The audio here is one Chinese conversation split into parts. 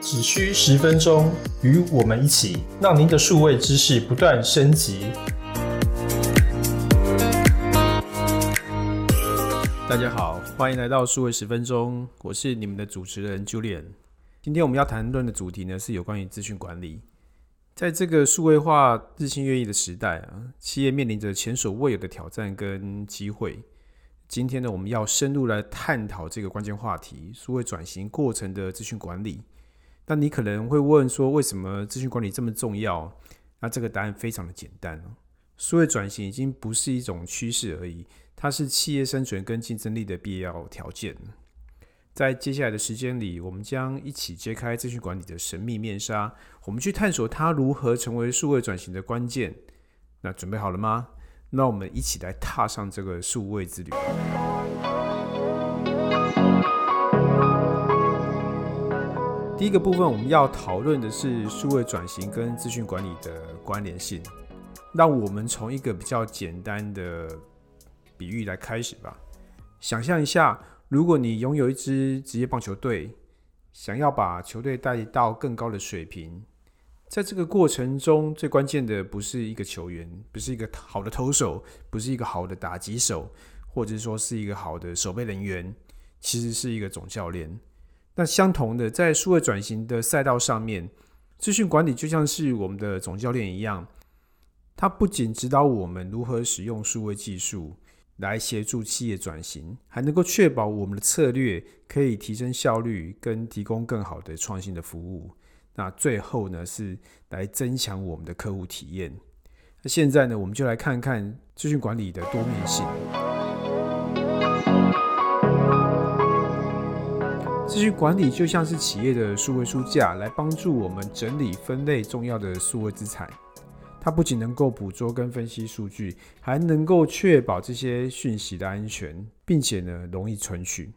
只需十分钟，与我们一起，让您的数位知识不断升级。大家好，欢迎来到数位十分钟，我是你们的主持人 Julian。今天我们要谈论的主题呢，是有关于资讯管理。在这个数位化日新月异的时代啊，企业面临着前所未有的挑战跟机会。今天呢，我们要深入来探讨这个关键话题——数位转型过程的资讯管理。那你可能会问说，为什么资讯管理这么重要？那这个答案非常的简单哦，数位转型已经不是一种趋势而已，它是企业生存跟竞争力的必要条件。在接下来的时间里，我们将一起揭开资讯管理的神秘面纱，我们去探索它如何成为数位转型的关键。那准备好了吗？那我们一起来踏上这个数位之旅。第一个部分，我们要讨论的是数位转型跟资讯管理的关联性。那我们从一个比较简单的比喻来开始吧。想象一下，如果你拥有一支职业棒球队，想要把球队带到更高的水平，在这个过程中，最关键的不是一个球员，不是一个好的投手，不是一个好的打击手，或者说是一个好的守备人员，其实是一个总教练。那相同的，在数位转型的赛道上面，资讯管理就像是我们的总教练一样，他不仅指导我们如何使用数位技术来协助企业转型，还能够确保我们的策略可以提升效率，跟提供更好的创新的服务。那最后呢，是来增强我们的客户体验。那现在呢，我们就来看看资讯管理的多面性。资讯管理就像是企业的数位书架，来帮助我们整理分类重要的数位资产。它不仅能够捕捉跟分析数据，还能够确保这些讯息的安全，并且呢容易存取。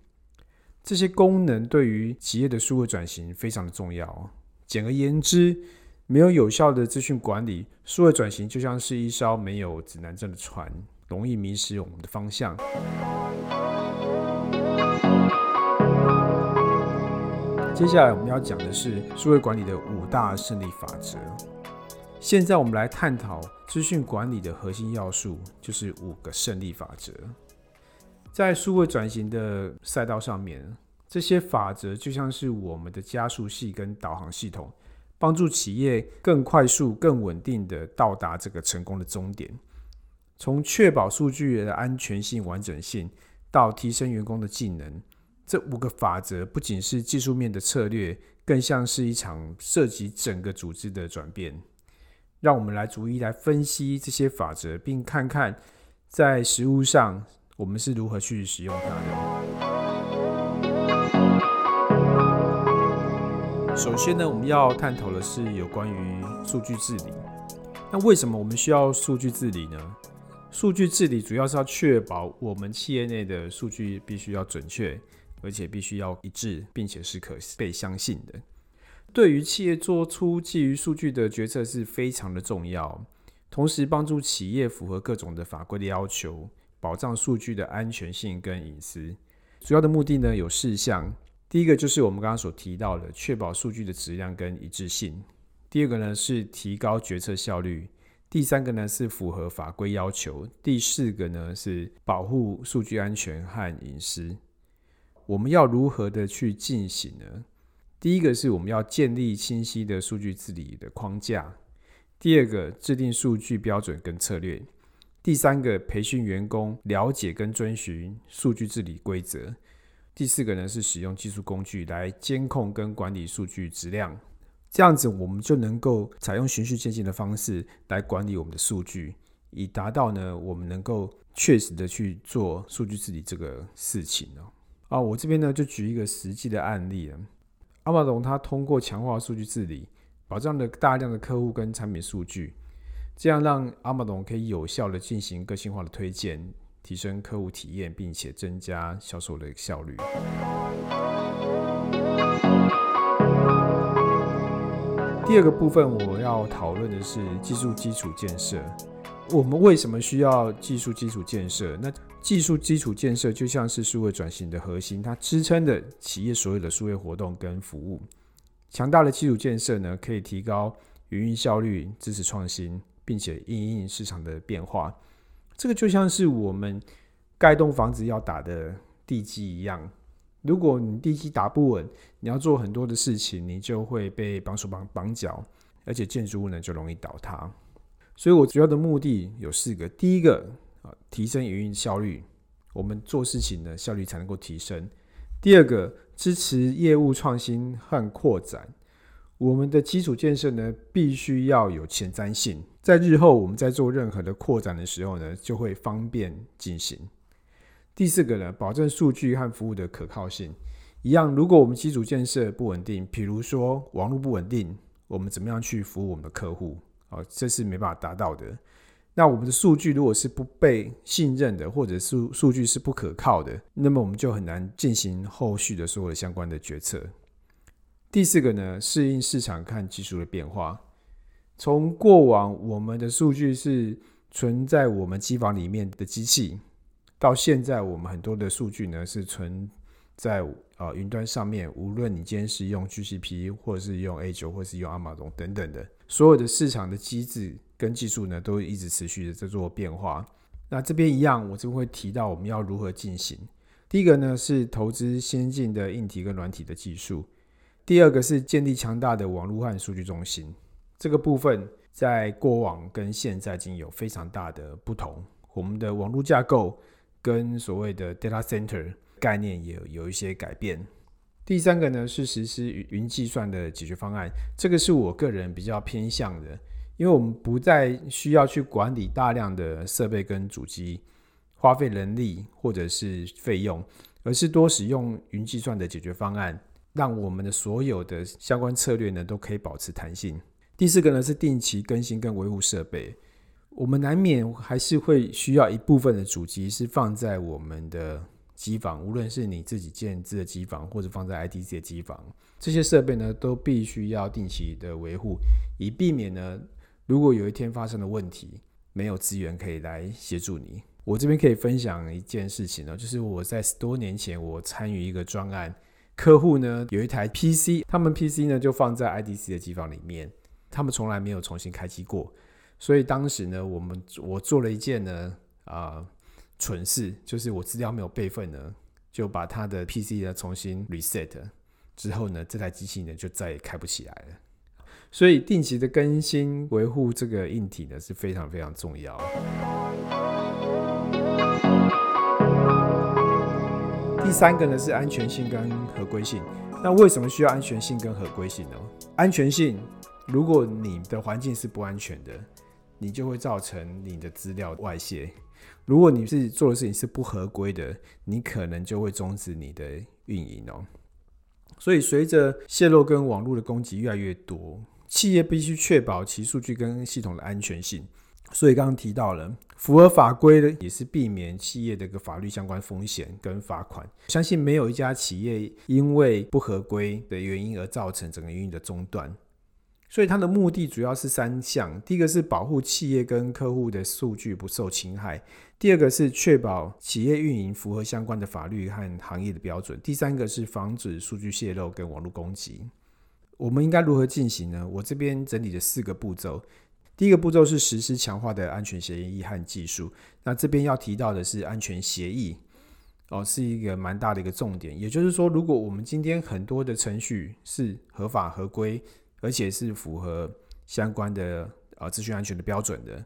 这些功能对于企业的数位转型非常的重要。简而言之，没有有效的资讯管理，数位转型就像是一艘没有指南针的船，容易迷失我们的方向。接下来我们要讲的是数位管理的五大胜利法则。现在我们来探讨资讯管理的核心要素，就是五个胜利法则。在数位转型的赛道上面，这些法则就像是我们的加速器跟导航系统，帮助企业更快速、更稳定的到达这个成功的终点。从确保数据的安全性、完整性，到提升员工的技能。这五个法则不仅是技术面的策略，更像是一场涉及整个组织的转变。让我们来逐一来分析这些法则，并看看在实物上我们是如何去使用它的。首先呢，我们要探讨的是有关于数据治理。那为什么我们需要数据治理呢？数据治理主要是要确保我们企业内的数据必须要准确。而且必须要一致，并且是可被相信的。对于企业做出基于数据的决策是非常的重要。同时，帮助企业符合各种的法规的要求，保障数据的安全性跟隐私。主要的目的呢有四项：第一个就是我们刚刚所提到的，确保数据的质量跟一致性；第二个呢是提高决策效率；第三个呢是符合法规要求；第四个呢是保护数据安全和隐私。我们要如何的去进行呢？第一个是我们要建立清晰的数据治理的框架；第二个制定数据标准跟策略；第三个培训员工了解跟遵循数据治理规则；第四个呢是使用技术工具来监控跟管理数据质量。这样子我们就能够采用循序渐进的方式来管理我们的数据，以达到呢我们能够确实的去做数据治理这个事情哦。啊，我这边呢就举一个实际的案例啊。阿玛龙它通过强化数据治理，保障了大量的客户跟产品数据，这样让阿玛龙可以有效的进行个性化的推荐，提升客户体验，并且增加销售的效率。第二个部分我要讨论的是技术基础建设。我们为什么需要技术基础建设？那技术基础建设就像是数位转型的核心，它支撑的企业所有的数位活动跟服务。强大的基础建设呢，可以提高营运效率，支持创新，并且应应市场的变化。这个就像是我们盖栋房子要打的地基一样。如果你地基打不稳，你要做很多的事情，你就会被绑手绑绑脚，而且建筑物呢就容易倒塌。所以我主要的目的有四个：第一个啊，提升营运效率，我们做事情的效率才能够提升；第二个，支持业务创新和扩展，我们的基础建设呢必须要有前瞻性，在日后我们在做任何的扩展的时候呢，就会方便进行。第四个呢，保证数据和服务的可靠性。一样，如果我们基础建设不稳定，比如说网络不稳定，我们怎么样去服务我们的客户？哦，这是没办法达到的。那我们的数据如果是不被信任的，或者数数据是不可靠的，那么我们就很难进行后续的所有相关的决策。第四个呢，适应市场看技术的变化。从过往我们的数据是存在我们机房里面的机器。到现在，我们很多的数据呢是存在呃云端上面。无论你今天是用 GCP，或者是用 A 九，或是用 Amazon 等等的，所有的市场的机制跟技术呢，都一直持续的在做变化。那这边一样，我就会提到我们要如何进行。第一个呢是投资先进的硬体跟软体的技术，第二个是建立强大的网络和数据中心。这个部分在过往跟现在已经有非常大的不同。我们的网络架构。跟所谓的 data center 概念也有一些改变。第三个呢是实施云计算的解决方案，这个是我个人比较偏向的，因为我们不再需要去管理大量的设备跟主机，花费人力或者是费用，而是多使用云计算的解决方案，让我们的所有的相关策略呢都可以保持弹性。第四个呢是定期更新跟维护设备。我们难免还是会需要一部分的主机是放在我们的机房，无论是你自己建制的机房，或者放在 ITC 的机房，这些设备呢都必须要定期的维护，以避免呢如果有一天发生了问题，没有资源可以来协助你。我这边可以分享一件事情呢，就是我在十多年前我参与一个专案，客户呢有一台 PC，他们 PC 呢就放在 ITC 的机房里面，他们从来没有重新开机过。所以当时呢，我们我做了一件呢啊蠢事，就是我资料没有备份呢，就把他的 PC 呢重新 reset 之后呢，这台机器呢就再也开不起来了。所以定期的更新维护这个硬体呢是非常非常重要。第三个呢是安全性跟合规性。那为什么需要安全性跟合规性呢？安全性，如果你的环境是不安全的。你就会造成你的资料外泄。如果你是做的事情是不合规的，你可能就会终止你的运营哦。所以，随着泄露跟网络的攻击越来越多，企业必须确保其数据跟系统的安全性。所以，刚刚提到了符合法规的，也是避免企业的一个法律相关风险跟罚款。相信没有一家企业因为不合规的原因而造成整个运营的中断。所以它的目的主要是三项：第一个是保护企业跟客户的数据不受侵害；第二个是确保企业运营符合相关的法律和行业的标准；第三个是防止数据泄露跟网络攻击。我们应该如何进行呢？我这边整理了四个步骤。第一个步骤是实施强化的安全协议和技术。那这边要提到的是安全协议哦，是一个蛮大的一个重点。也就是说，如果我们今天很多的程序是合法合规。而且是符合相关的啊资讯安全的标准的，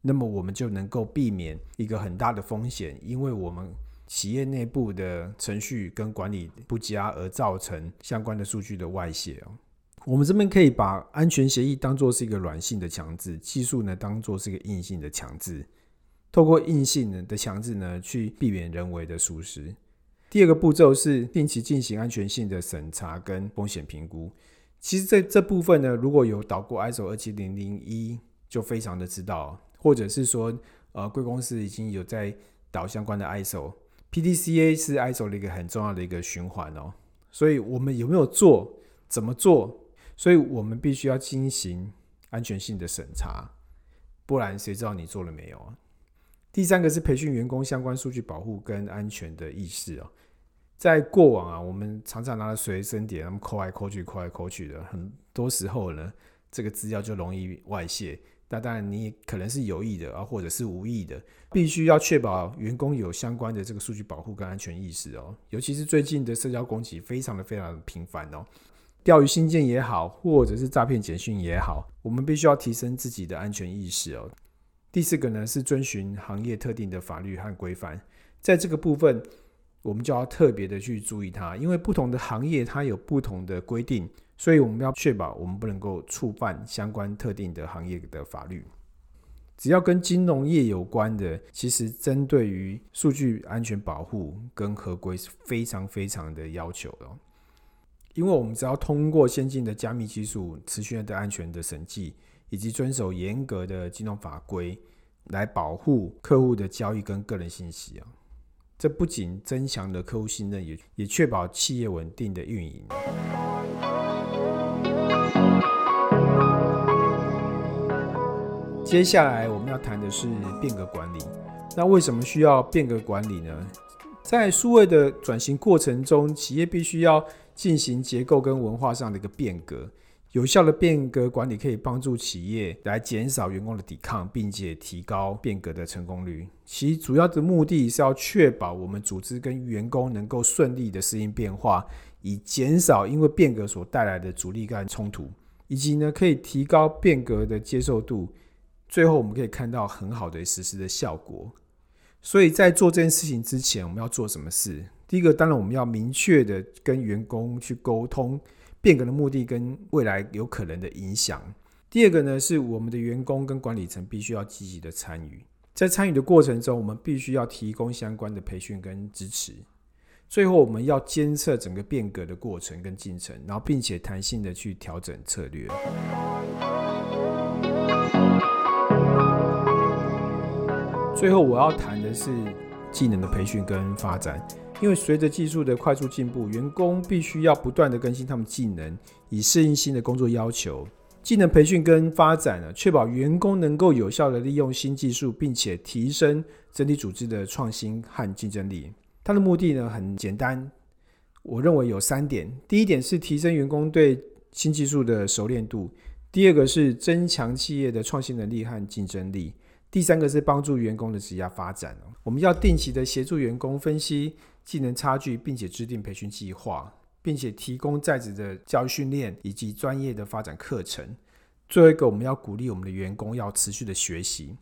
那么我们就能够避免一个很大的风险，因为我们企业内部的程序跟管理不佳而造成相关的数据的外泄哦。我们这边可以把安全协议当做是一个软性的强制，技术呢当做是一个硬性的强制，透过硬性的强制呢去避免人为的疏失。第二个步骤是定期进行安全性的审查跟风险评估。其实这这部分呢，如果有导过 ISO 二七零零一，就非常的知道，或者是说，呃，贵公司已经有在导相关的 ISO，PDCA 是 ISO 的一个很重要的一个循环哦。所以我们有没有做，怎么做？所以我们必须要进行安全性的审查。不然谁知道你做了没有啊？第三个是培训员工相关数据保护跟安全的意识哦。在过往啊，我们常常拿着随身碟，那么抠来抠去、抠来抠去的，很多时候呢，这个资料就容易外泄。那当然，你可能是有意的啊，或者是无意的，必须要确保员工有相关的这个数据保护跟安全意识哦。尤其是最近的社交攻击非常的非常的频繁哦，钓鱼信件也好，或者是诈骗简讯也好，我们必须要提升自己的安全意识哦。第四个呢是遵循行业特定的法律和规范，在这个部分。我们就要特别的去注意它，因为不同的行业它有不同的规定，所以我们要确保我们不能够触犯相关特定的行业的法律。只要跟金融业有关的，其实针对于数据安全保护跟合规是非常非常的要求的。因为我们只要通过先进的加密技术、持续的安全的审计，以及遵守严格的金融法规，来保护客户的交易跟个人信息啊。这不仅增强了客户信任，也也确保企业稳定的运营。接下来我们要谈的是变革管理。那为什么需要变革管理呢？在数位的转型过程中，企业必须要进行结构跟文化上的一个变革。有效的变革管理可以帮助企业来减少员工的抵抗，并且提高变革的成功率。其主要的目的是要确保我们组织跟员工能够顺利的适应变化，以减少因为变革所带来的阻力跟冲突，以及呢可以提高变革的接受度。最后我们可以看到很好的实施的效果。所以在做这件事情之前，我们要做什么事？第一个，当然我们要明确的跟员工去沟通。变革的目的跟未来有可能的影响。第二个呢，是我们的员工跟管理层必须要积极的参与，在参与的过程中，我们必须要提供相关的培训跟支持。最后，我们要监测整个变革的过程跟进程，然后并且弹性的去调整策略。最后，我要谈的是技能的培训跟发展。因为随着技术的快速进步，员工必须要不断的更新他们技能，以适应新的工作要求。技能培训跟发展呢，确保员工能够有效的利用新技术，并且提升整体组织的创新和竞争力。它的目的呢很简单，我认为有三点：第一点是提升员工对新技术的熟练度；第二个是增强企业的创新能力和竞争力；第三个是帮助员工的职业发展。我们要定期的协助员工分析。技能差距，并且制定培训计划，并且提供在职的教育训练以及专业的发展课程。最后一个，我们要鼓励我们的员工要持续的学习，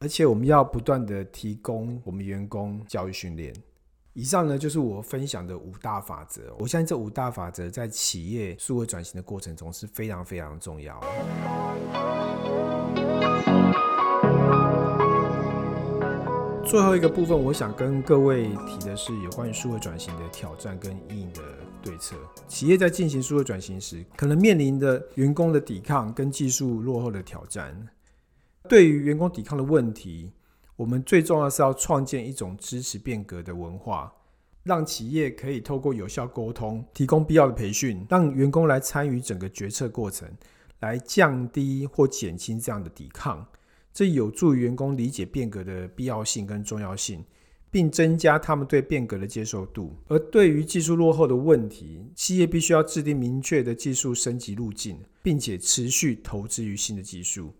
而且我们要不断的提供我们员工教育训练。以上呢，就是我分享的五大法则。我相信这五大法则在企业数位转型的过程中是非常非常重要。最后一个部分，我想跟各位提的是有关于数位转型的挑战跟应的对策。企业在进行数位转型时，可能面临的员工的抵抗跟技术落后的挑战。对于员工抵抗的问题，我们最重要是要创建一种支持变革的文化，让企业可以透过有效沟通，提供必要的培训，让员工来参与整个决策过程，来降低或减轻这样的抵抗。这有助于员工理解变革的必要性跟重要性，并增加他们对变革的接受度。而对于技术落后的问题，企业必须要制定明确的技术升级路径，并且持续投资于新的技术，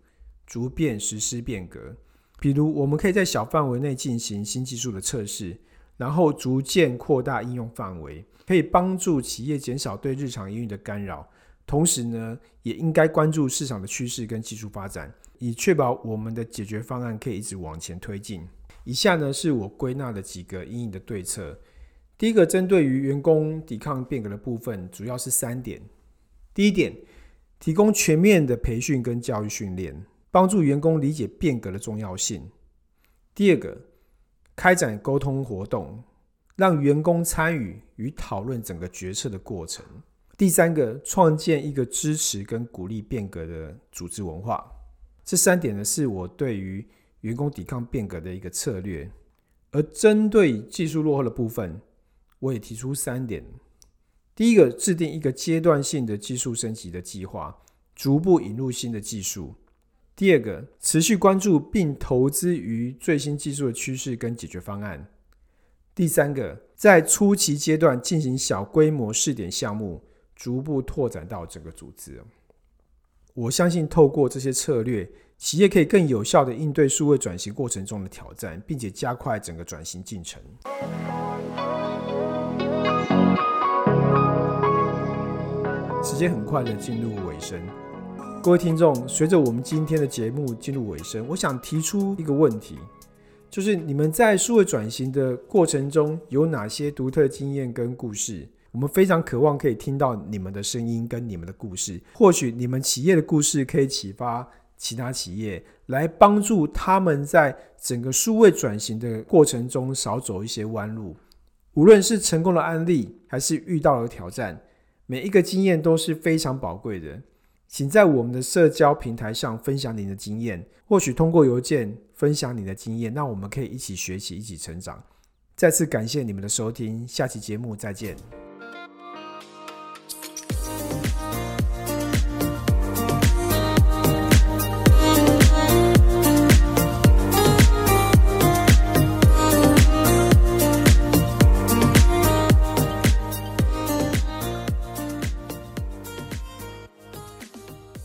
逐渐实施变革。比如，我们可以在小范围内进行新技术的测试，然后逐渐扩大应用范围，可以帮助企业减少对日常营运的干扰。同时呢，也应该关注市场的趋势跟技术发展。以确保我们的解决方案可以一直往前推进。以下呢是我归纳的几个阴影的对策。第一个，针对于员工抵抗变革的部分，主要是三点。第一点，提供全面的培训跟教育训练，帮助员工理解变革的重要性。第二个，开展沟通活动，让员工参与与讨论整个决策的过程。第三个，创建一个支持跟鼓励变革的组织文化。这三点呢，是我对于员工抵抗变革的一个策略。而针对技术落后的部分，我也提出三点：第一个，制定一个阶段性的技术升级的计划，逐步引入新的技术；第二个，持续关注并投资于最新技术的趋势跟解决方案。第三个，在初期阶段进行小规模试点项目，逐步拓展到整个组织。我相信透过这些策略，企业可以更有效的应对数位转型过程中的挑战，并且加快整个转型进程。时间很快的进入尾声，各位听众，随着我们今天的节目进入尾声，我想提出一个问题，就是你们在数位转型的过程中有哪些独特经验跟故事？我们非常渴望可以听到你们的声音跟你们的故事，或许你们企业的故事可以启发其他企业，来帮助他们在整个数位转型的过程中少走一些弯路。无论是成功的案例，还是遇到了挑战。每一个经验都是非常宝贵的，请在我们的社交平台上分享你的经验，或许通过邮件分享你的经验，那我们可以一起学习，一起成长。再次感谢你们的收听，下期节目再见。